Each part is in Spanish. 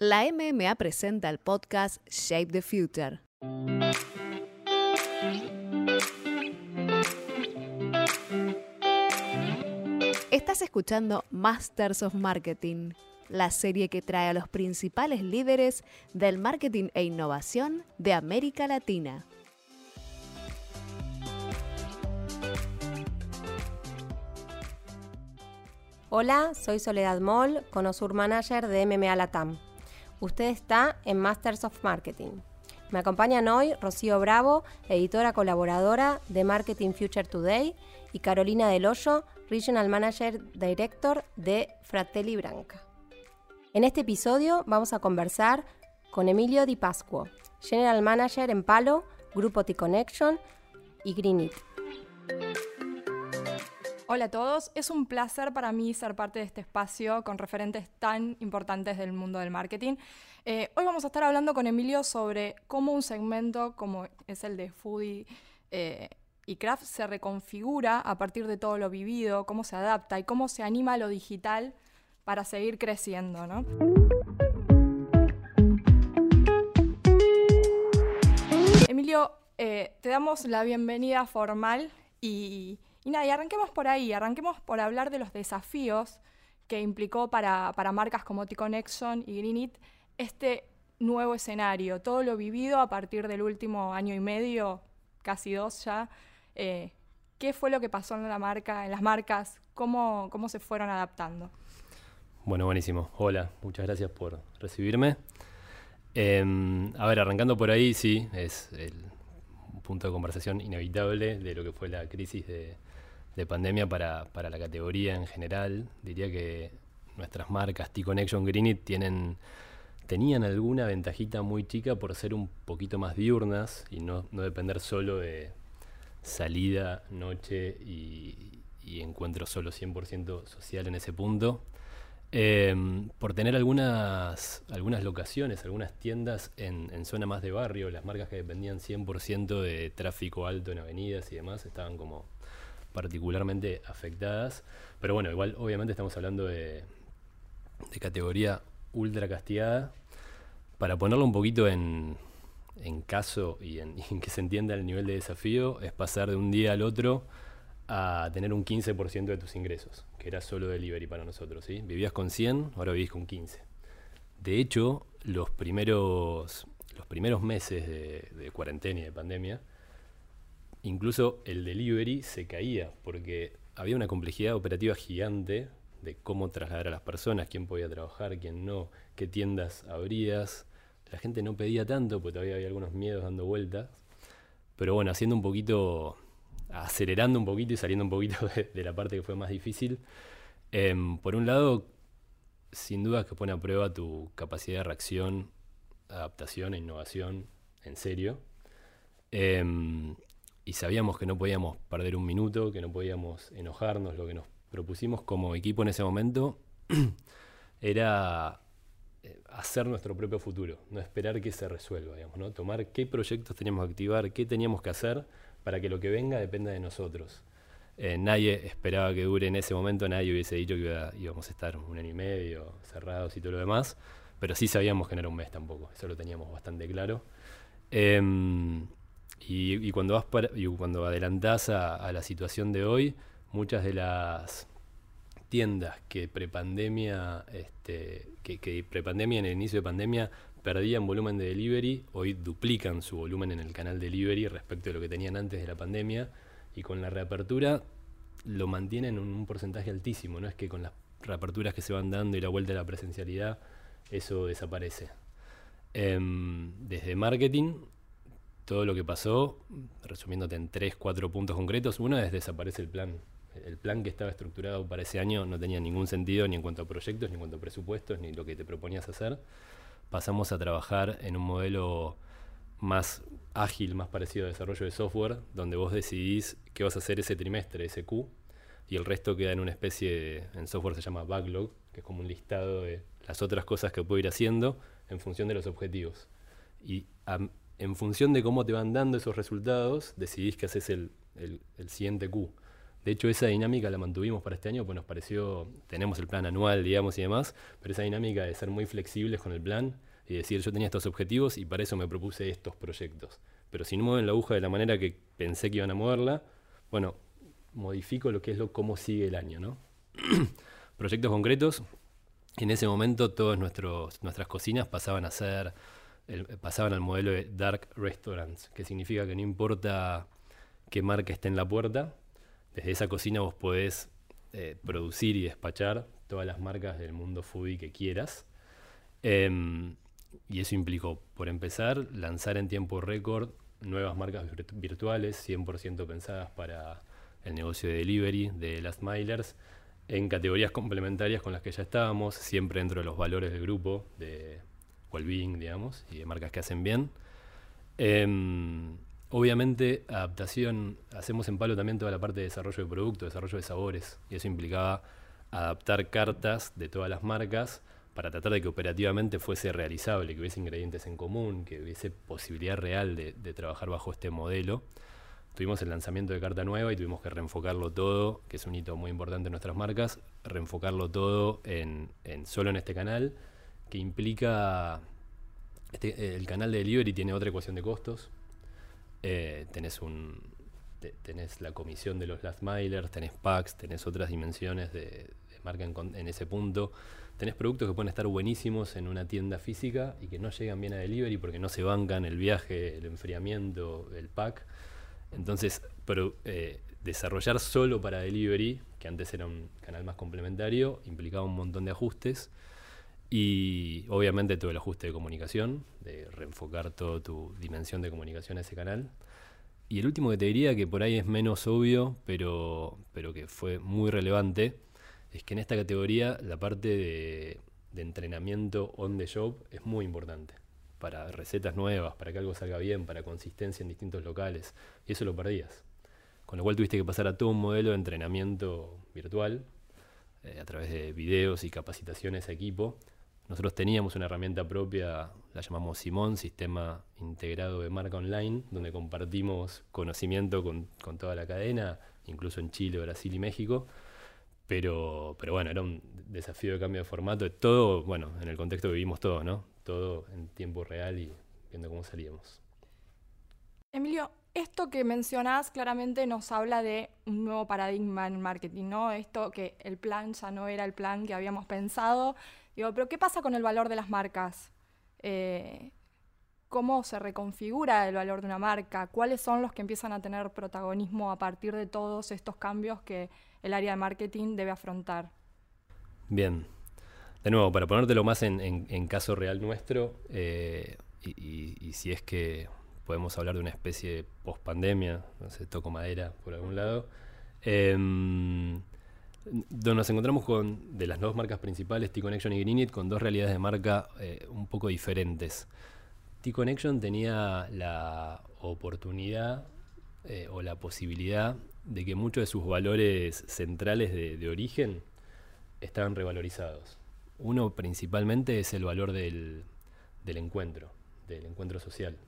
la MMA presenta el podcast Shape the Future. Estás escuchando Masters of Marketing, la serie que trae a los principales líderes del marketing e innovación de América Latina. Hola, soy Soledad Moll, Conosur Manager de MMA Latam. Usted está en Masters of Marketing. Me acompañan hoy Rocío Bravo, editora colaboradora de Marketing Future Today, y Carolina Del Hoyo, Regional Manager Director de Fratelli Branca. En este episodio vamos a conversar con Emilio Di Pasquo, General Manager en Palo, Grupo T-Connection y Greenit. Hola a todos, es un placer para mí ser parte de este espacio con referentes tan importantes del mundo del marketing. Eh, hoy vamos a estar hablando con Emilio sobre cómo un segmento como es el de Foodie eh, y Craft se reconfigura a partir de todo lo vivido, cómo se adapta y cómo se anima a lo digital para seguir creciendo. ¿no? Emilio, eh, te damos la bienvenida formal y y nada, y arranquemos por ahí, arranquemos por hablar de los desafíos que implicó para, marcas como T-Connection y Greenit este nuevo escenario, todo lo vivido a partir del último año y medio, casi dos ya. Eh, ¿Qué fue lo que pasó en la marca, en las marcas? ¿Cómo, cómo se fueron adaptando? Bueno, buenísimo. Hola, muchas gracias por recibirme. Em, a ver, arrancando por ahí, sí, es el punto de conversación inevitable de lo que fue la crisis de, de pandemia para, la categoría en general. Diría que nuestras marcas T-Connection Greenit tienen tenían alguna ventajita muy chica por ser un poquito más diurnas y no, depender solo de salida, noche y, encuentro solo 100% social en ese punto. Em, por tener algunas, algunas locaciones, algunas tiendas en, en, zona más de barrio, las marcas que dependían 100% de tráfico alto en avenidas y demás estaban como particularmente afectadas. Pero bueno, igual obviamente estamos hablando de, categoría ultra castigada. Para ponerlo un poquito en, caso y en, que se entienda el nivel de desafío, es pasar de un día al otro a tener un 15% de tus ingresos, que era solo delivery para nosotros. ¿sí? Vivías con 100, ahora vivís con 15. De hecho, los primeros, los primeros meses de, de cuarentena y de pandemia, incluso el delivery se caía porque había una complejidad operativa gigante de cómo trasladar a las personas, quién podía trabajar, quién no, qué tiendas abrías. La gente no pedía tanto porque todavía había algunos miedos dando vueltas. Pero bueno, haciendo un poquito, acelerando un poquito y saliendo un poquito de, la parte que fue más difícil. Em, por un lado, sin duda que pone a prueba tu capacidad de reacción, adaptación e innovación en serio. Em, y sabíamos que no podíamos perder un minuto, que no podíamos enojarnos, lo que nos propusimos como equipo en ese momento era eh, hacer nuestro propio futuro, no esperar que se resuelva, digamos, ¿no? tomar qué proyectos teníamos que activar, qué teníamos que hacer para que lo que venga dependa de nosotros. Eh, nadie esperaba que dure en ese momento, nadie hubiese dicho que íbamos a estar un año y medio cerrados y todo lo demás, pero sí sabíamos que no era un mes tampoco, eso lo teníamos bastante claro. Em, y, cuando vas y cuando adelantás a, la situación de hoy, muchas de las tiendas que prepandemia, este, que, prepandemia en el inicio de pandemia perdían volumen de delivery, hoy duplican su volumen en el canal delivery respecto de lo que tenían antes de la pandemia y con la reapertura lo mantienen en un porcentaje altísimo, no es que con las reaperturas que se van dando y la vuelta a la presencialidad eso desaparece. Em, desde marketing todo lo que pasó, resumiéndote en tres, cuatro puntos concretos. Uno es desaparece el plan. El plan que estaba estructurado para ese año no tenía ningún sentido ni en cuanto a proyectos, ni en cuanto a presupuestos, ni lo que te proponías hacer. Pasamos a trabajar en un modelo más ágil, más parecido a desarrollo de software, donde vos decidís qué vas a hacer ese trimestre, ese Q, y el resto queda en una especie, de, en software se llama backlog, que es como un listado de las otras cosas que puedo ir haciendo en función de los objetivos. Y en función de cómo te van dando esos resultados, decidís que haces el, siguiente Q. De hecho, esa dinámica la mantuvimos para este año, pues nos pareció, tenemos el plan anual, digamos, y demás, pero esa dinámica de ser muy flexibles con el plan y decir, yo tenía estos objetivos y para eso me propuse estos proyectos. Pero si no mueven la aguja de la manera que pensé que iban a moverla, bueno, modifico lo que es lo cómo sigue el año, ¿no? proyectos concretos, en ese momento todas nuestras cocinas pasaban a ser, pasaban al modelo de dark restaurants, que significa que no importa qué marca esté en la puerta, desde esa cocina vos podés eh, producir y despachar todas las marcas del mundo foodie que quieras. Em, y eso implicó, por empezar, lanzar en tiempo récord nuevas marcas virtuales, 100% pensadas para el negocio de delivery de Last Milers, en categorías complementarias con las que ya estábamos, siempre dentro de los valores del grupo de well-being, digamos, y de marcas que hacen bien. Em, Obviamente, adaptación, hacemos en palo también toda la parte de desarrollo de producto, desarrollo de sabores, y eso implicaba adaptar cartas de todas las marcas para tratar de que operativamente fuese realizable, que hubiese ingredientes en común, que hubiese posibilidad real de, trabajar bajo este modelo. Tuvimos el lanzamiento de carta nueva y tuvimos que reenfocarlo todo, que es un hito muy importante en nuestras marcas, reenfocarlo todo en, solo en este canal, que implica, este, el canal de delivery tiene otra ecuación de costos, eh, tenés un tenés la comisión de los last milers, tenés packs, tenés otras dimensiones de, marca en, ese punto. Tenés productos que pueden estar buenísimos en una tienda física y que no llegan bien a delivery porque no se bancan el viaje, el enfriamiento, el pack. Entonces, pero, eh, desarrollar solo para delivery, que antes era un canal más complementario, implicaba un montón de ajustes. Y obviamente todo el ajuste de comunicación, de reenfocar toda tu dimensión de comunicación a ese canal. Y el último que te diría, que por ahí es menos obvio, pero, pero que fue muy relevante, es que en esta categoría la parte de, de entrenamiento on the job es muy importante. Para recetas nuevas, para que algo salga bien, para consistencia en distintos locales. Y eso lo perdías. Con lo cual tuviste que pasar a todo un modelo de entrenamiento virtual, eh, a través de videos y capacitaciones a equipo, nosotros teníamos una herramienta propia, la llamamos Simón, Sistema Integrado de Marca Online, donde compartimos conocimiento con, toda la cadena, incluso en Chile, Brasil y México. Pero, pero bueno, era un desafío de cambio de formato. Todo, bueno, en el contexto que vivimos todos, ¿no? Todo en tiempo real y viendo cómo salíamos. Emilio, esto que mencionás claramente nos habla de un nuevo paradigma en marketing, ¿no? Esto que el plan ya no era el plan que habíamos pensado, Digo, pero ¿qué pasa con el valor de las marcas? Eh, ¿Cómo se reconfigura el valor de una marca? ¿Cuáles son los que empiezan a tener protagonismo a partir de todos estos cambios que el área de marketing debe afrontar? Bien. De nuevo, para ponértelo más en, caso real nuestro, eh, y, si es que podemos hablar de una especie de post-pandemia, no sé, toco madera por algún lado, em, donde nos encontramos con, de las dos marcas principales, T-Connection y Greenit, con dos realidades de marca eh, un poco diferentes. T-Connection tenía la oportunidad eh, o la posibilidad de que muchos de sus valores centrales de, origen estaban revalorizados. Uno principalmente es el valor del, encuentro, del encuentro social.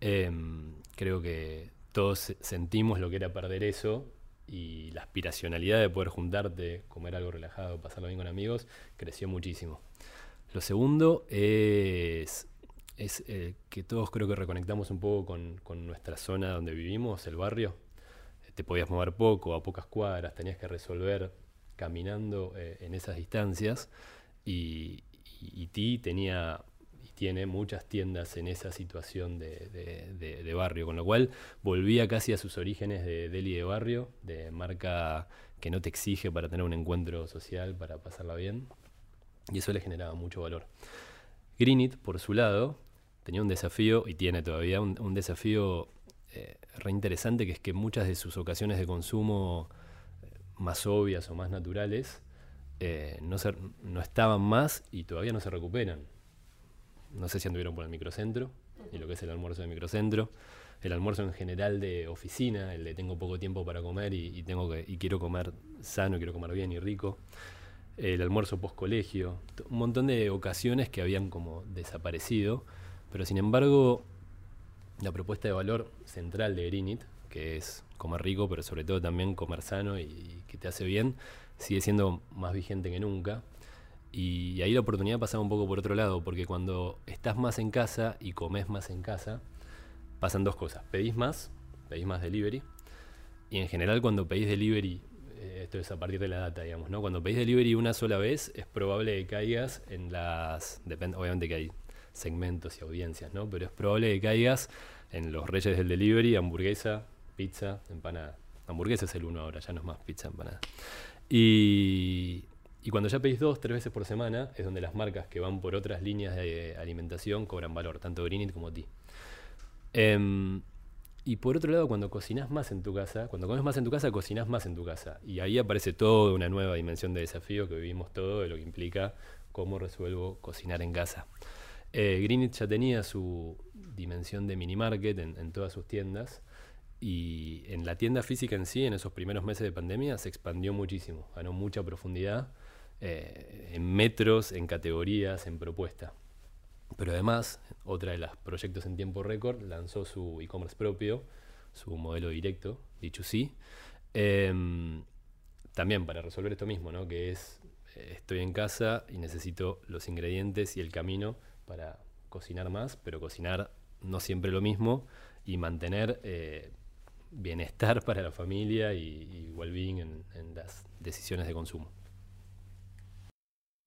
Em, creo que todos sentimos lo que era perder eso y la aspiracionalidad de poder juntarte, comer algo relajado, pasarlo bien con amigos, creció muchísimo. Lo segundo es, es eh, que todos creo que reconectamos un poco con, nuestra zona donde vivimos, el barrio. Te podías mover poco, a pocas cuadras, tenías que resolver caminando eh, en esas distancias y, y ti tenía tiene muchas tiendas en esa situación de, barrio, con lo cual volvía casi a sus orígenes de deli de barrio, de marca que no te exige para tener un encuentro social, para pasarla bien, y eso le generaba mucho valor. Greenit, por su lado, tenía un desafío, y tiene todavía un, desafío eh, re interesante, que es que muchas de sus ocasiones de consumo eh, más obvias o más naturales eh, no estaban más y todavía no se recuperan no sé si anduvieron por el microcentro y lo que es el almuerzo de microcentro. El almuerzo en general de oficina, el de tengo poco tiempo para comer y, tengo que, y quiero comer sano, quiero comer bien y rico. El almuerzo post colegio, un montón de ocasiones que habían como desaparecido, pero sin embargo la propuesta de valor central de Greenit, que es comer rico, pero sobre todo también comer sano y, que te hace bien, sigue siendo más vigente que nunca. Y ahí la oportunidad pasa un poco por otro lado, porque cuando estás más en casa y comes más en casa, pasan dos cosas. Pedís más, pedís más delivery, y en general cuando pedís delivery, eh, esto es a partir de la data, digamos, ¿no? Cuando pedís delivery una sola vez, es probable que caigas en las... Obviamente que hay segmentos y audiencias, ¿no? Pero es probable que caigas en los reyes del delivery, hamburguesa, pizza, empanada. Hamburguesa es el uno ahora, ya no es más pizza, empanada. Y, y cuando ya pedís dos, tres veces por semana, es donde las marcas que van por otras líneas de alimentación cobran valor, tanto Greenit como ti. Em, y por otro lado, cuando cocinas más en tu casa, cuando comes más en tu casa, cocinas más en tu casa. Y ahí aparece toda una nueva dimensión de desafío que vivimos todo, de lo que implica cómo resuelvo cocinar en casa. Eh, ya tenía su dimensión de mini market en, todas sus tiendas y en la tienda física en sí, en esos primeros meses de pandemia, se expandió muchísimo, ganó mucha profundidad eh, en metros, en categorías, en propuesta. Pero además, otra de los proyectos en tiempo récord lanzó su e-commerce propio, su modelo directo, dicho sí, em, también para resolver esto mismo, ¿no? que es eh, estoy en casa y necesito los ingredientes y el camino para cocinar más, pero cocinar no siempre lo mismo y mantener eh, bienestar para la familia y, well-being en, en, las decisiones de consumo.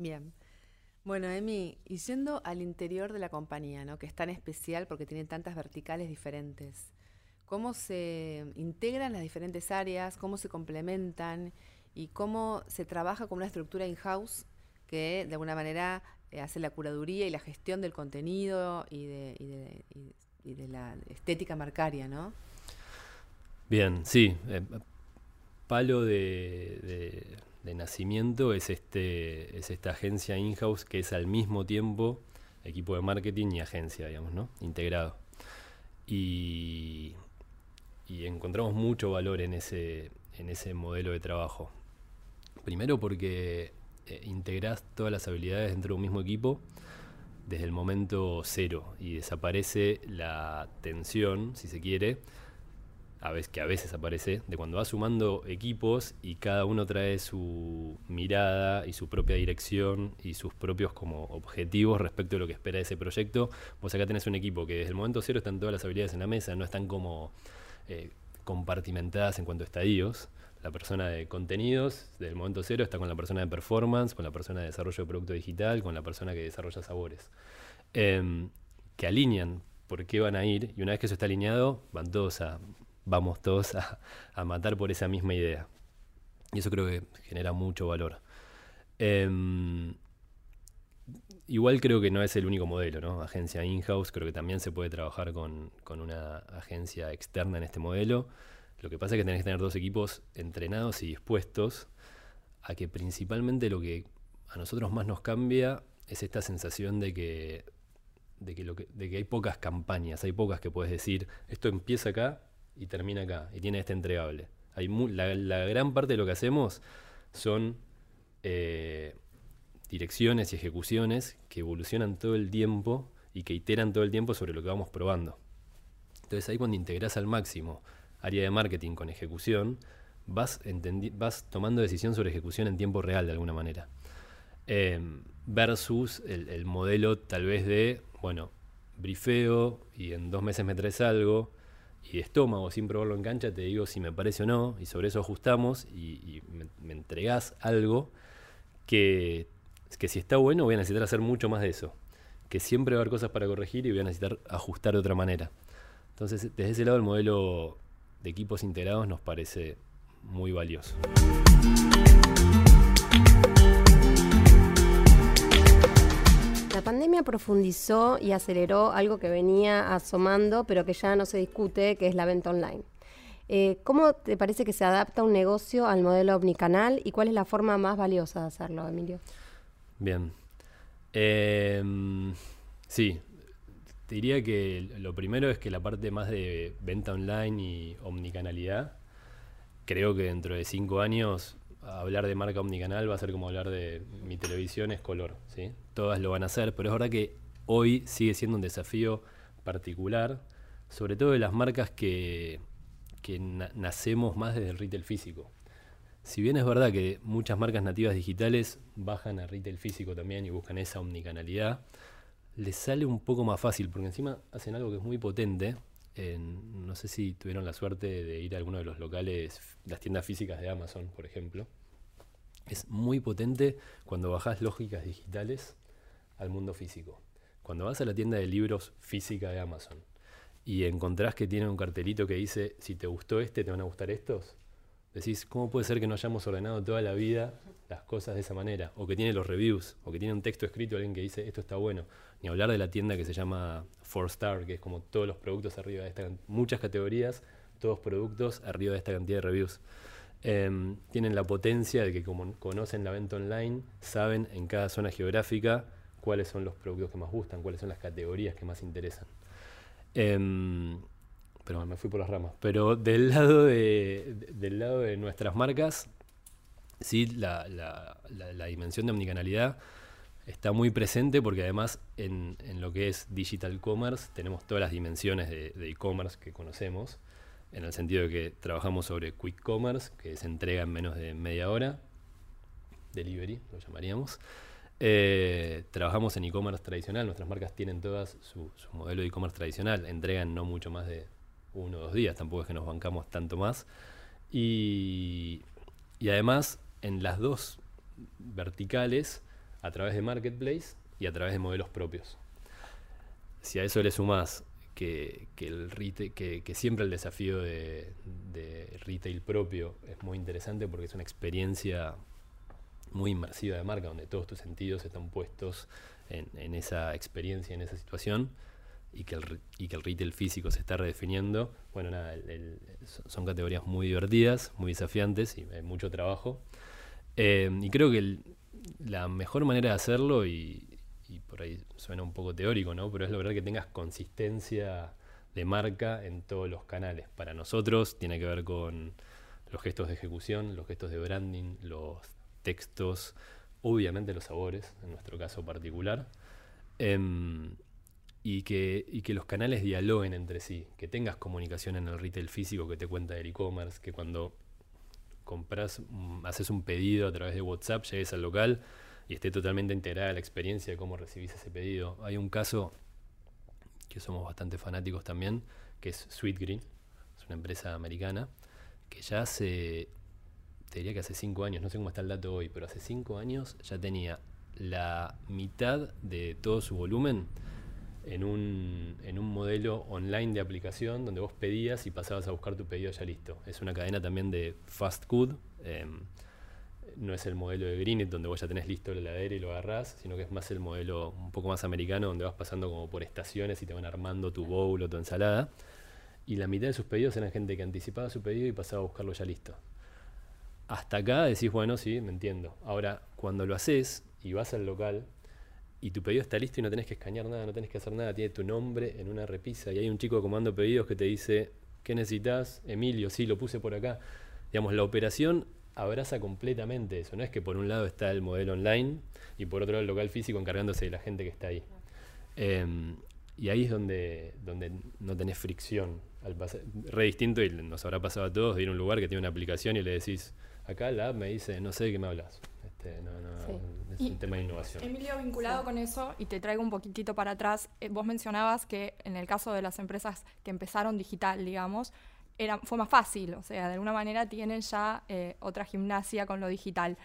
Bien. Bueno, Emi, y yendo al interior de la compañía, ¿no? que es tan especial porque tiene tantas verticales diferentes, ¿cómo se integran las diferentes áreas? ¿Cómo se complementan? ¿Y cómo se trabaja con una estructura in-house que de alguna manera eh, hace la curaduría y la gestión del contenido y de, la estética marcaria, ¿no? Bien, sí. Eh, palo de, nacimiento es, este, es esta agencia in-house que es al mismo tiempo equipo de marketing y agencia, digamos, ¿no? Integrado. Y, encontramos mucho valor en ese, en ese modelo de trabajo. Primero porque eh, todas las habilidades dentro de un mismo equipo desde el momento cero y desaparece la tensión, si se quiere, a veces, que a veces aparece, de cuando vas sumando equipos y cada uno trae su mirada y su propia dirección y sus propios como objetivos respecto a lo que espera ese proyecto. Vos acá tenés un equipo que desde el momento cero están todas las habilidades en la mesa, no están como eh, compartimentadas en cuanto a estadios la persona de contenidos del momento cero está con la persona de performance, con la persona de desarrollo de producto digital, con la persona que desarrolla sabores. Em, que alinean por qué van a ir y una vez que eso está alineado, van todos a, vamos todos a, matar por esa misma idea. Y eso creo que genera mucho valor. Em, igual creo que no es el único modelo, ¿no? Agencia in-house, creo que también se puede trabajar con, con una agencia externa en este modelo. Lo que pasa es que tenés que tener dos equipos entrenados y dispuestos a que principalmente lo que a nosotros más nos cambia es esta sensación de que, de que, de que hay pocas campañas, hay pocas que puedes decir, esto empieza acá y termina acá, y tiene este entregable. Hay la, gran parte de lo que hacemos son eh, direcciones y ejecuciones que evolucionan todo el tiempo y que iteran todo el tiempo sobre lo que vamos probando. Entonces ahí cuando integras al máximo área de marketing con ejecución, vas, vas tomando decisión sobre ejecución en tiempo real de alguna manera. Em, versus el, modelo tal vez de, bueno, brifeo y en dos meses me traes algo y de estómago sin probarlo en cancha te digo si me parece o no y sobre eso ajustamos y, me, me, entregás algo que, que si está bueno voy a necesitar hacer mucho más de eso. Que siempre va a haber cosas para corregir y voy a necesitar ajustar de otra manera. Entonces, desde ese lado el modelo de equipos integrados nos parece muy valioso. Profundizó y aceleró algo que venía asomando, pero que ya no se discute, que es la venta online. Eh, ¿Cómo te parece que se adapta un negocio al modelo omnicanal y cuál es la forma más valiosa de hacerlo, Emilio? Bien. Em, sí, diría que lo primero es que la parte más de venta online y omnicanalidad, creo que dentro de cinco años hablar de marca omnicanal va a ser como hablar de mi televisión es color, ¿sí? Todas lo van a hacer, pero es verdad que hoy sigue siendo un desafío particular, sobre todo de las marcas que, que nacemos más desde el retail físico. Si bien es verdad que muchas marcas nativas digitales bajan a retail físico también y buscan esa omnicanalidad, les sale un poco más fácil, porque encima hacen algo que es muy potente. No sé si tuvieron la suerte de ir a alguno de los locales, las tiendas físicas de Amazon, por ejemplo. Es muy potente cuando bajas lógicas digitales al mundo físico. Cuando vas a la tienda de libros física de Amazon y encontrás que tiene un cartelito que dice, si te gustó este, te van a gustar estos, decís, ¿cómo puede ser que no hayamos ordenado toda la vida las cosas de esa manera? O que tiene los reviews, o que tiene un texto escrito alguien que dice, esto está bueno. Ni hablar de la tienda que se llama Four Star, que es como todos los productos arriba de esta, muchas categorías, todos productos arriba de esta cantidad de reviews. Em, tienen la potencia de que como conocen la venta online, saben en cada zona geográfica cuáles son los productos que más gustan, cuáles son las categorías que más interesan. Em, pero me fui por las ramas. Pero del lado de, del lado de nuestras marcas, sí, la, dimensión de omnicanalidad está muy presente porque además en, lo que es digital commerce tenemos todas las dimensiones de e-commerce que conocemos, en el sentido de que trabajamos sobre quick commerce, que se entrega en menos de media hora, delivery lo llamaríamos. Eh, trabajamos en e-commerce tradicional, nuestras marcas tienen todas su, su modelo de e-commerce tradicional, entregan no mucho más de uno o dos días, tampoco es que nos bancamos tanto más. Y, además, en las dos verticales, a través de Marketplace y a través de modelos propios. Si a eso le sumas que, el que, que, siempre el desafío de, retail propio es muy interesante porque es una experiencia muy inmersiva de marca, donde todos tus sentidos están puestos en, en esa experiencia, en esa situación y que, el, y que el retail físico se está redefiniendo, bueno, nada, son categorías muy divertidas, muy desafiantes y hay mucho trabajo. Eh, y creo que la mejor manera de hacerlo, y, por ahí suena un poco teórico, ¿no? pero es lograr que tengas consistencia de marca en todos los canales. Para nosotros tiene que ver con los gestos de ejecución, los gestos de branding, los textos, obviamente los sabores, en nuestro caso particular. Em, y que, y que los canales dialoguen entre sí, que tengas comunicación en el retail físico que te cuenta del e-commerce, que cuando compras, mm, haces un pedido a través de WhatsApp, llegues al local y esté totalmente integrada la experiencia de cómo recibís ese pedido. Hay un caso que somos bastante fanáticos también, que es Sweet Green, es una empresa americana, que ya hace, te diría que hace cinco años, no sé cómo está el dato hoy, pero hace cinco años ya tenía la mitad de todo su volumen en un, en un modelo online de aplicación donde vos pedías y pasabas a buscar tu pedido ya listo. Es una cadena también de fast food. Em, no es el modelo de Greenit donde vos ya tenés listo la heladera y lo agarrás, sino que es más el modelo un poco más americano donde vas pasando como por estaciones y te van armando tu bowl o tu ensalada. Y la mitad de sus pedidos eran gente que anticipaba su pedido y pasaba a buscarlo ya listo. Hasta acá decís, bueno, sí, me entiendo. Ahora, cuando lo haces y vas al local, y tu pedido está listo y no tenés que escanear nada, no tenés que hacer nada, tiene tu nombre en una repisa y hay un chico comando pedidos que te dice, ¿qué necesitas? Emilio, sí, lo puse por acá. Digamos, la operación abraza completamente eso, no es que por un lado está el modelo online y por otro lado el local físico encargándose de la gente que está ahí. Em, y ahí es donde, donde no tenés fricción. Al re distinto, y nos habrá pasado a todos, de ir a un lugar que tiene una aplicación y le decís, acá la app me dice, no sé de qué me hablas. Este, no, no, es un tema de innovación. Emilio, vinculado con eso, y te traigo un poquitito para atrás, eh, vos mencionabas que en el caso de las empresas que empezaron digital, digamos, era, fue más fácil, o sea, de alguna manera tienen ya eh, otra gimnasia con lo digital.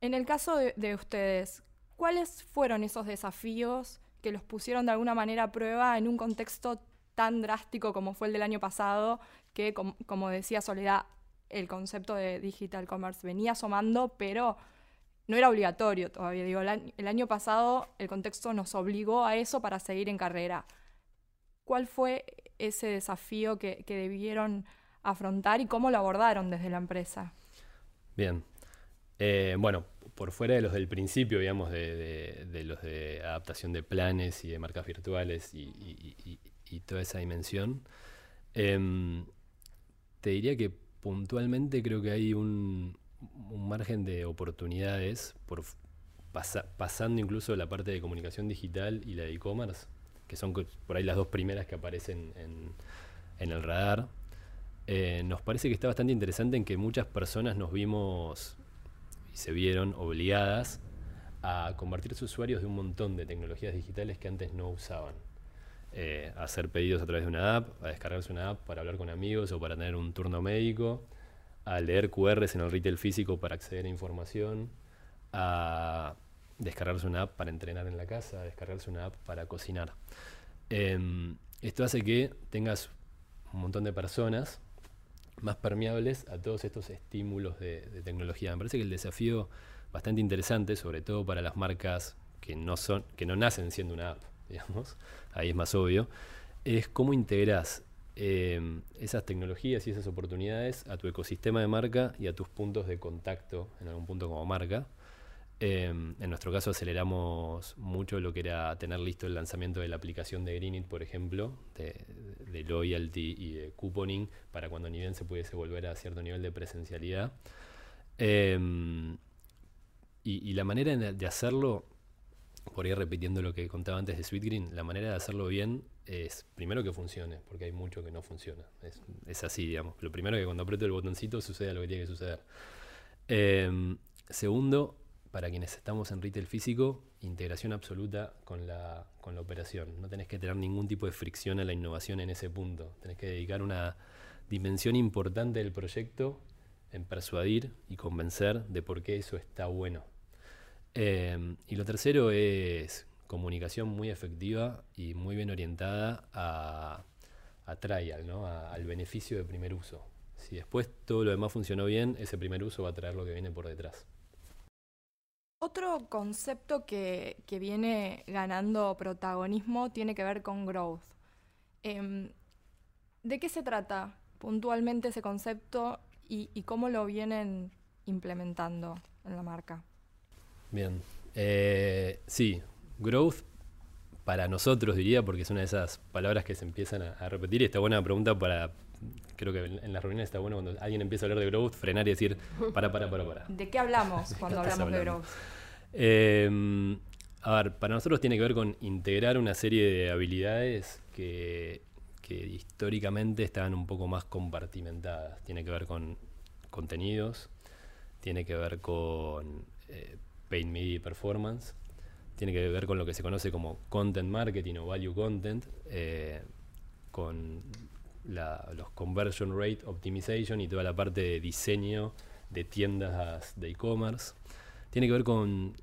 En el caso de, ustedes, ¿cuáles fueron esos desafíos que los pusieron de alguna manera a prueba en un contexto tan drástico como fue el del año pasado, que como decía Soledad, el concepto de digital commerce venía asomando, pero no era obligatorio todavía. Digo, el año, pasado el contexto nos obligó a eso para seguir en carrera. ¿Cuál fue ese desafío que, debieron afrontar y cómo lo abordaron desde la empresa? Bien. Eh, bueno, por fuera de los del principio, digamos, de, los de adaptación de planes y de marcas virtuales y, toda esa dimensión, em, te diría que puntualmente creo que hay un, un margen de oportunidades por pasando incluso la parte de comunicación digital y la de e-commerce, que son por ahí las dos primeras que aparecen en, el radar. eh, nos parece que está bastante interesante en que muchas personas nos vimos y se vieron obligadas a convertirse usuarios de un montón de tecnologías digitales que antes no usaban. Eh, a hacer pedidos a través de una app, a descargarse una app para hablar con amigos o para tener un turno médico, a leer QRs en el retail físico para acceder a información, a descargarse una app para entrenar en la casa, a descargarse una app para cocinar. Em, esto hace que tengas un montón de personas más permeables a todos estos estímulos de, tecnología. Me parece que el desafío bastante interesante, sobre todo para las marcas que no son, que no nacen siendo una app, digamos, ahí es más obvio, es cómo integras em, esas tecnologías y esas oportunidades a tu ecosistema de marca y a tus puntos de contacto en algún punto como marca Em, en nuestro caso aceleramos mucho lo que era tener listo el lanzamiento de la aplicación de Greenit, por ejemplo, de, loyalty y de couponing, para cuando ni bien se pudiese volver a cierto nivel de presencialidad. Em, y, la manera de hacerlo, por ir repitiendo lo que contaba antes de Sweetgreen, la manera de hacerlo bien es primero que funcione, porque hay mucho que no funciona. Es, así, digamos. Lo primero que cuando aprieto el botoncito sucede lo que tiene que suceder. Em, segundo, para quienes estamos en retail físico, integración absoluta con la, con la operación. No tenés que tener ningún tipo de fricción a la innovación en ese punto. Tenés que dedicar una dimensión importante del proyecto en persuadir y convencer de por qué eso está bueno. Eh, y lo tercero es comunicación muy efectiva y muy bien orientada a, a trial, ¿no? al beneficio de primer uso. Si después todo lo demás funcionó bien, ese primer uso va a traer lo que viene por detrás. Otro concepto que, viene ganando protagonismo tiene que ver con growth. Em, ¿De qué se trata puntualmente ese concepto y, cómo lo vienen implementando en la marca? Bien, eh, sí, growth para nosotros diría, porque es una de esas palabras que se empiezan a, repetir y está buena pregunta para, creo que en las reuniones está bueno cuando alguien empieza a hablar de growth, frenar y decir, para, para, para, para. ¿De qué hablamos cuando hablamos de growth? Em, a ver, para nosotros tiene que ver con integrar una serie de habilidades que, históricamente estaban un poco más compartimentadas. Tiene que ver con contenidos, tiene que ver con eh, paid media performance, tiene que ver con lo que se conoce como content marketing o value content, eh, con los conversion rate optimization y toda la parte de diseño de tiendas de e-commerce. Tiene que ver con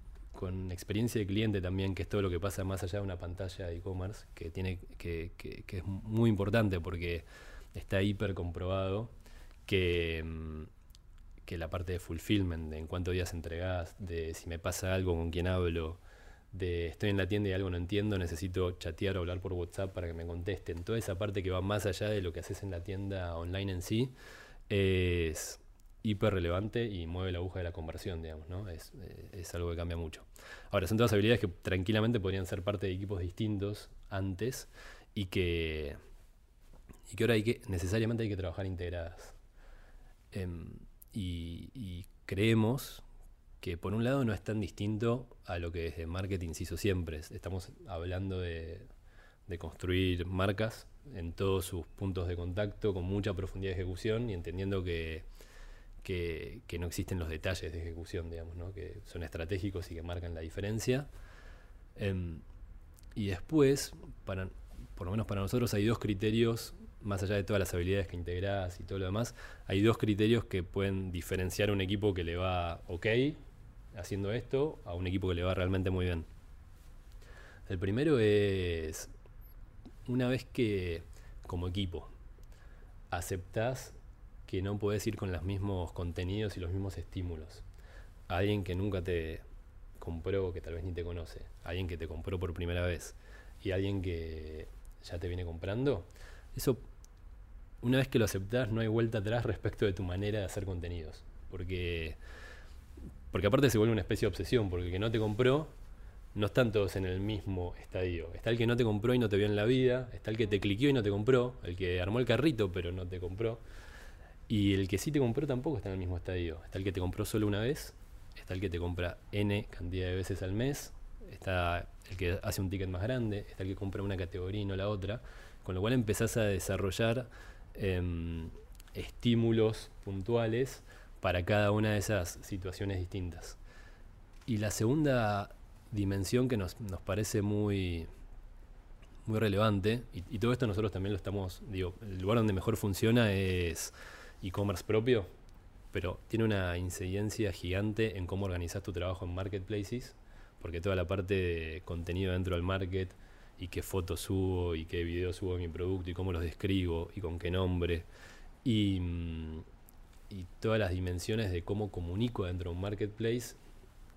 con experiencia de cliente también, que es todo lo que pasa más allá de una pantalla de e-commerce, que, tiene, que, que, es muy importante porque está hiper comprobado que, mm, que la parte de fulfillment, de en cuántos días entregás, de si me pasa algo, con quién hablo, de estoy en la tienda y algo no entiendo, necesito chatear o hablar por WhatsApp para que me contesten. Toda esa parte que va más allá de lo que haces en la tienda online en sí, es, hiper relevante y mueve la aguja de la conversión, digamos, ¿no? Es, eh, es, algo que cambia mucho. Ahora, son todas habilidades que tranquilamente podrían ser parte de equipos distintos antes y que, y que ahora hay que, necesariamente hay que trabajar integradas. Em, y, creemos que por un lado no es tan distinto a lo que desde marketing se hizo siempre. Estamos hablando de, construir marcas en todos sus puntos de contacto con mucha profundidad de ejecución y entendiendo que que, no existen los detalles de ejecución, digamos, ¿no? que son estratégicos y que marcan la diferencia. Em, y después, para, por lo menos para nosotros, hay dos criterios, más allá de todas las habilidades que integrás y todo lo demás, hay dos criterios que pueden diferenciar un equipo que le va ok haciendo esto a un equipo que le va realmente muy bien. El primero es, una vez que como equipo aceptás que no puedes ir con los mismos contenidos y los mismos estímulos. Alguien que nunca te compró, que tal vez ni te conoce, alguien que te compró por primera vez y alguien que ya te viene comprando, eso, una vez que lo aceptas, no hay vuelta atrás respecto de tu manera de hacer contenidos. Porque, porque aparte se vuelve una especie de obsesión, porque el que no te compró, no están todos en el mismo estadio. Está el que no te compró y no te vio en la vida, está el que te cliqueó y no te compró, el que armó el carrito pero no te compró. Y el que sí te compró tampoco está en el mismo estadio. Está el que te compró solo una vez, está el que te compra N cantidad de veces al mes, está el que hace un ticket más grande, está el que compra una categoría y no la otra. Con lo cual empezás a desarrollar em, estímulos puntuales para cada una de esas situaciones distintas. Y la segunda dimensión que nos, parece muy, muy relevante, y, todo esto nosotros también lo estamos, digo, el lugar donde mejor funciona es e-commerce propio, pero tiene una incidencia gigante en cómo organizas tu trabajo en marketplaces, porque toda la parte de contenido dentro del market, y qué fotos subo, y qué videos subo de mi producto, y cómo los describo, y con qué nombre, y, y todas las dimensiones de cómo comunico dentro de un marketplace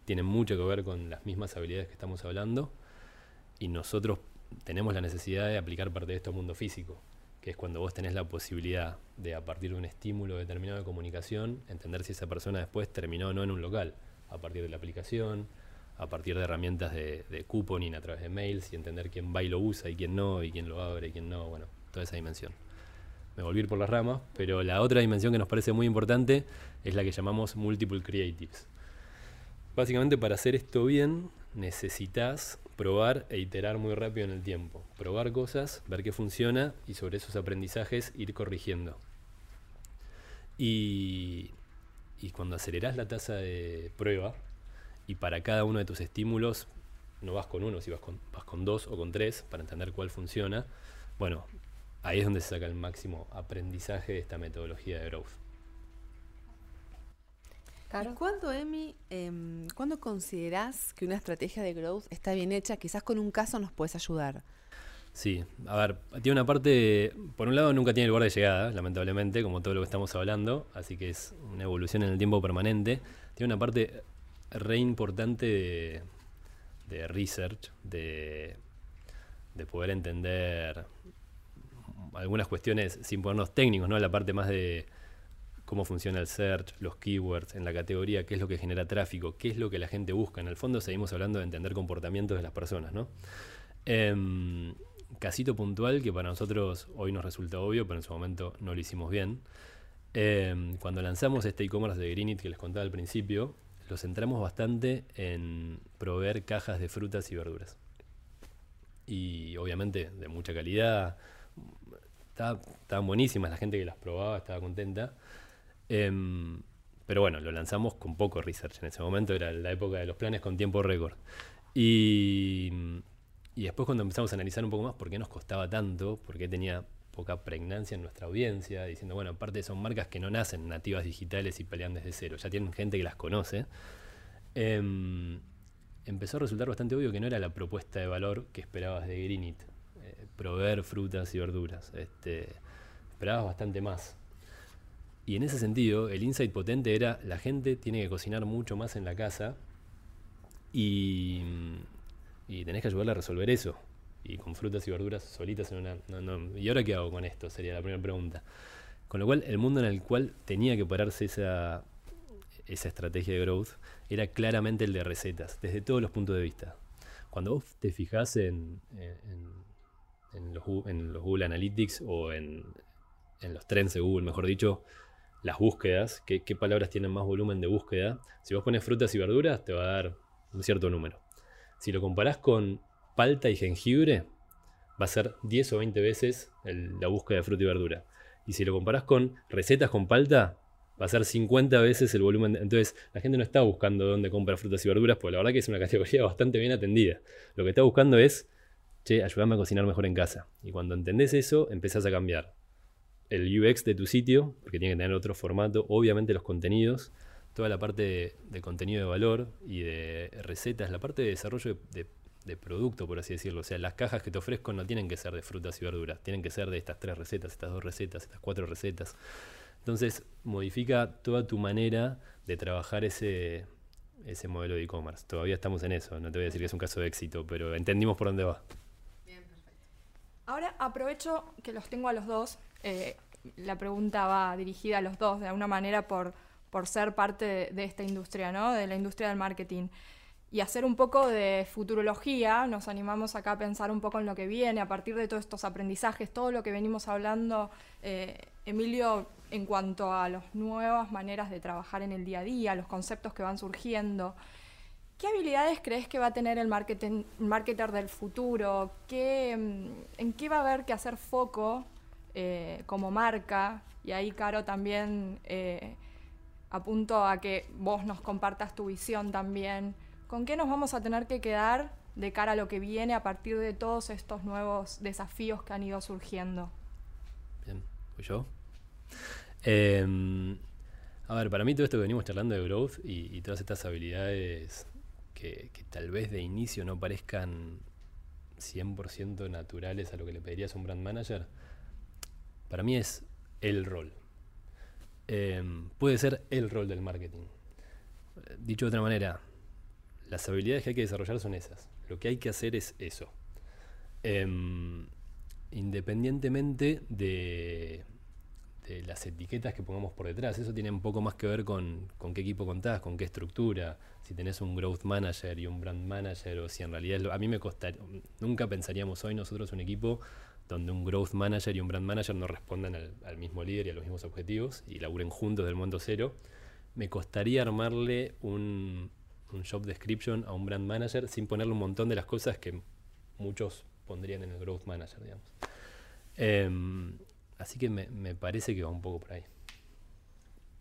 tienen mucho que ver con las mismas habilidades que estamos hablando, y nosotros tenemos la necesidad de aplicar parte de esto al mundo físico que es cuando vos tenés la posibilidad de, a partir de un estímulo determinado de comunicación, entender si esa persona después terminó o no en un local, a partir de la aplicación, a partir de herramientas de, de couponing a través de mails y entender quién va y lo usa y quién no, y quién lo abre y quién no, bueno, toda esa dimensión. Me volví por las ramas, pero la otra dimensión que nos parece muy importante es la que llamamos multiple creatives. Básicamente para hacer esto bien necesitas probar e iterar muy rápido en el tiempo. Probar cosas, ver qué funciona y sobre esos aprendizajes ir corrigiendo. Y, cuando acelerás la tasa de prueba y para cada uno de tus estímulos no vas con uno, si vas con, vas con dos o con tres para entender cuál funciona, bueno, ahí es donde se saca el máximo aprendizaje de esta metodología de growth. ¿Cuándo, Emi, eh, cuándo considerás que una estrategia de growth está bien hecha? Quizás con un caso nos puedes ayudar. Sí, a ver, tiene una parte, por un lado nunca tiene lugar de llegada, lamentablemente, como todo lo que estamos hablando, así que es una evolución en el tiempo permanente. Tiene una parte re importante de, research, de, de poder entender algunas cuestiones sin ponernos técnicos, ¿no? La parte más de cómo funciona el search, los keywords en la categoría, qué es lo que genera tráfico, qué es lo que la gente busca. En el fondo seguimos hablando de entender comportamientos de las personas, ¿no? Em, casito puntual que para nosotros hoy nos resulta obvio, pero en su momento no lo hicimos bien. Em, cuando lanzamos este e-commerce de Greenit que les contaba al principio, lo centramos bastante en proveer cajas de frutas y verduras. Y obviamente de mucha calidad, estaban buenísimas, la gente que las probaba estaba contenta. Em, pero bueno, lo lanzamos con poco research en ese momento, era la época de los planes con tiempo récord. Y, y después cuando empezamos a analizar un poco más por qué nos costaba tanto, por qué tenía poca pregnancia en nuestra audiencia, diciendo, bueno, aparte son marcas que no nacen nativas digitales y pelean desde cero, ya tienen gente que las conoce, em, empezó a resultar bastante obvio que no era la propuesta de valor que esperabas de Greenit, proveer frutas y verduras. Este, esperabas bastante más. Y en ese sentido, el insight potente era la gente tiene que cocinar mucho más en la casa y, y tenés que ayudarle a resolver eso. Y con frutas y verduras solitas en una... ¿Y ahora qué hago con esto? Sería la primera pregunta. Con lo cual, el mundo en el cual tenía que pararse esa, esa estrategia de growth era claramente el de recetas, desde todos los puntos de vista. Cuando vos te fijás en, en, en los Google Analytics o en, en los trends de Google, mejor dicho, las búsquedas, qué, palabras tienen más volumen de búsqueda. Si vos pones frutas y verduras, te va a dar un cierto número. Si lo comparás con palta y jengibre, va a ser 10 o 20 veces la búsqueda de fruta y verdura. Y si lo comparás con recetas con palta, va a ser 50 veces el volumen. Entonces, la gente no está buscando dónde compra frutas y verduras, porque la verdad que es una categoría bastante bien atendida. Lo que está buscando es, che, ayúdame a cocinar mejor en casa. Y cuando entendés eso, empezás a cambiar el UX de tu sitio, porque tiene que tener otro formato, obviamente los contenidos, toda la parte de, contenido de valor y de recetas, la parte de desarrollo de, producto, por así decirlo. O sea, las cajas que te ofrezco no tienen que ser de frutas y verduras, tienen que ser de estas tres recetas, estas dos recetas, estas cuatro recetas. Entonces, modifica toda tu manera de trabajar ese, ese modelo de e-commerce. Todavía estamos en eso, no te voy a decir que es un caso de éxito, pero entendimos por dónde va. Ahora aprovecho que los tengo a los dos eh, la pregunta va dirigida a los dos, de alguna manera, por, por ser parte de, esta industria, ¿no? de la industria del marketing. Y hacer un poco de futurología, nos animamos acá a pensar un poco en lo que viene, a partir de todos estos aprendizajes, todo lo que venimos hablando, eh, Emilio, en cuanto a las nuevas maneras de trabajar en el día a día, los conceptos que van surgiendo. ¿Qué habilidades crees que va a tener el marketer del futuro? ¿Qué, mm, ¿En qué va a haber que hacer foco eh, como marca, y ahí Caro también eh, apunto a que vos nos compartas tu visión también, ¿con qué nos vamos a tener que quedar de cara a lo que viene a partir de todos estos nuevos desafíos que han ido surgiendo? Bien, ¿voy yo? Em, a ver, para mí todo esto que venimos charlando de growth y, todas estas habilidades que, tal vez de inicio no parezcan 100% naturales a lo que le pedirías a un brand manager, para mí es el rol. Em, puede ser el rol del marketing. Dicho de otra manera, las habilidades que hay que desarrollar son esas. Lo que hay que hacer es eso. Em, independientemente de, de, las etiquetas que pongamos por detrás, eso tiene un poco más que ver con, con, qué equipo contás, con qué estructura, si tenés un growth manager y un brand manager, o si en realidad a mí me costaría, nunca pensaríamos hoy nosotros un equipo donde un growth manager y un brand manager no respondan al, mismo líder y a los mismos objetivos y laburen juntos del momento cero. Me costaría armarle un, un job description a un brand manager sin ponerle un montón de las cosas que muchos pondrían en el growth manager, digamos. Em, así que me, parece que va un poco por ahí.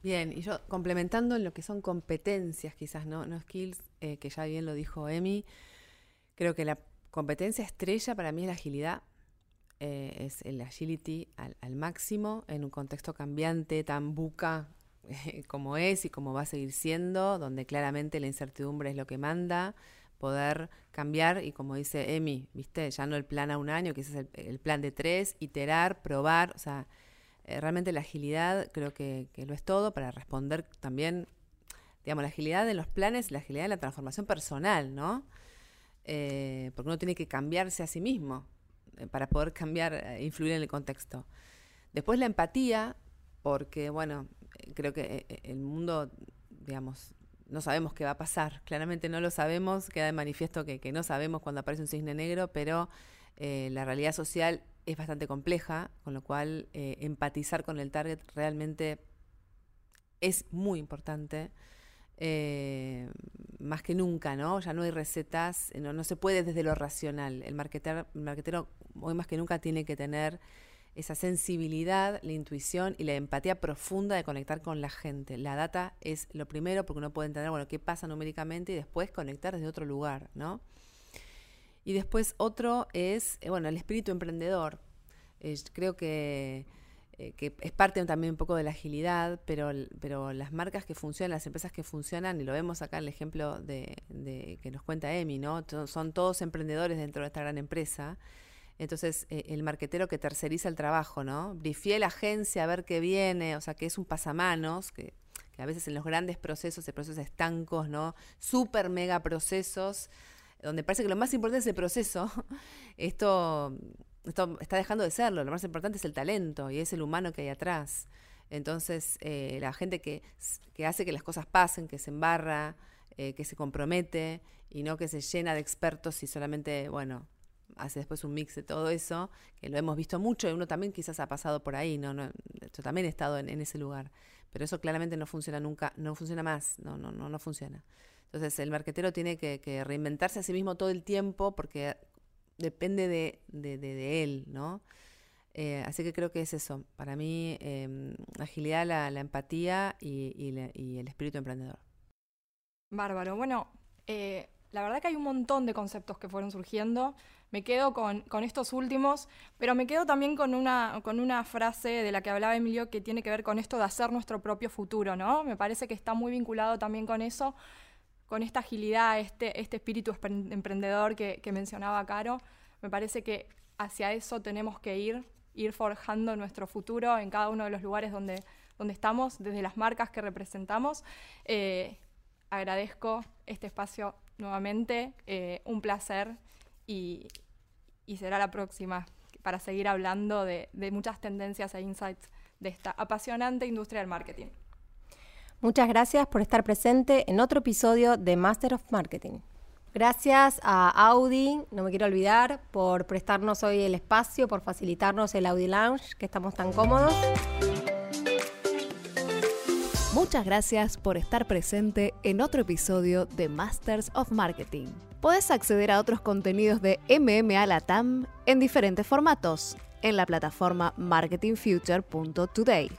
Bien, y yo complementando en lo que son competencias, quizás no, no skills, eh, que ya bien lo dijo Emi, creo que la competencia estrella para mí es la agilidad, eh, es el agility al, al, máximo en un contexto cambiante, tan buca como es y como va a seguir siendo, donde claramente la incertidumbre es lo que manda, poder cambiar y como dice Emi, viste, ya no el plan a un año, que ese es el, plan de tres, iterar, probar, o sea, eh, realmente la agilidad creo que, lo es todo para responder también, digamos, la agilidad en los planes, la agilidad en la transformación personal, ¿no? Eh, porque uno tiene que cambiarse a sí mismo eh, para poder cambiar, influir en el contexto. Después la empatía, porque, bueno, creo que el mundo, digamos, no sabemos qué va a pasar. Claramente no lo sabemos, queda de manifiesto que, no sabemos cuando aparece un cisne negro, pero eh, la realidad social es bastante compleja, con lo cual eh, empatizar con el target realmente es muy importante. más que nunca, ¿no? Ya no hay recetas, no, no se puede desde lo racional. El, marketer, hoy más que nunca tiene que tener esa sensibilidad, la intuición y la empatía profunda de conectar con la gente. La data es lo primero porque uno puede entender, bueno, qué pasa numéricamente y después conectar desde otro lugar, ¿no? Y después otro es, eh, bueno, el espíritu emprendedor. creo que, eh, que, es parte también un poco de la agilidad, pero, pero las marcas que funcionan, las empresas que funcionan, y lo vemos acá en el ejemplo de, de que nos cuenta Emi, ¿no? Son todos emprendedores dentro de esta gran empresa entonces, eh, el marquetero que terceriza el trabajo, ¿no? Brifié la agencia a ver qué viene, o sea, que es un pasamanos, que, a veces en los grandes procesos, de procesos estancos, ¿no? Super mega procesos, donde parece que lo más importante es el proceso, esto, esto está dejando de serlo, lo más importante es el talento y es el humano que hay atrás. Entonces, eh, la gente que, que, hace que las cosas pasen, que se embarra, eh, que se compromete y no que se llena de expertos y solamente, bueno, hace después un mix de todo eso, que lo hemos visto mucho y uno también quizás ha pasado por ahí, ¿no? no yo también he estado en, ese lugar, pero eso claramente no funciona nunca, no funciona más, no, no, no, no funciona. Entonces el marquetero tiene que, reinventarse a sí mismo todo el tiempo porque depende de, de, él, ¿no? Eh, así que creo que es eso. Para mí, eh, agilidad, la, la empatía y, y, el espíritu emprendedor. Bárbaro. Bueno, eh, la verdad que hay un montón de conceptos que fueron surgiendo. Me quedo con, estos últimos, pero me quedo también con una, con una frase de la que hablaba Emilio que tiene que ver con esto de hacer nuestro propio futuro, ¿no? Me parece que está muy vinculado también con eso, con esta agilidad, este, este espíritu emprendedor que, mencionaba Caro. Me parece que hacia eso tenemos que ir, ir forjando nuestro futuro en cada uno de los lugares donde, donde estamos, desde las marcas que representamos. Eh, agradezco este espacio nuevamente, eh, un placer y, será la próxima para seguir hablando de, muchas tendencias e insights de esta apasionante industria del marketing. Muchas gracias por estar presente en otro episodio de Master of Marketing. Gracias a Audi, no me quiero olvidar, por prestarnos hoy el espacio, por facilitarnos el Audi Lounge, que estamos tan cómodos. Muchas gracias por estar presente en otro episodio de Masters of Marketing. Puedes acceder a otros contenidos de MMA Latam en diferentes formatos. en la plataforma marketingfuture.today.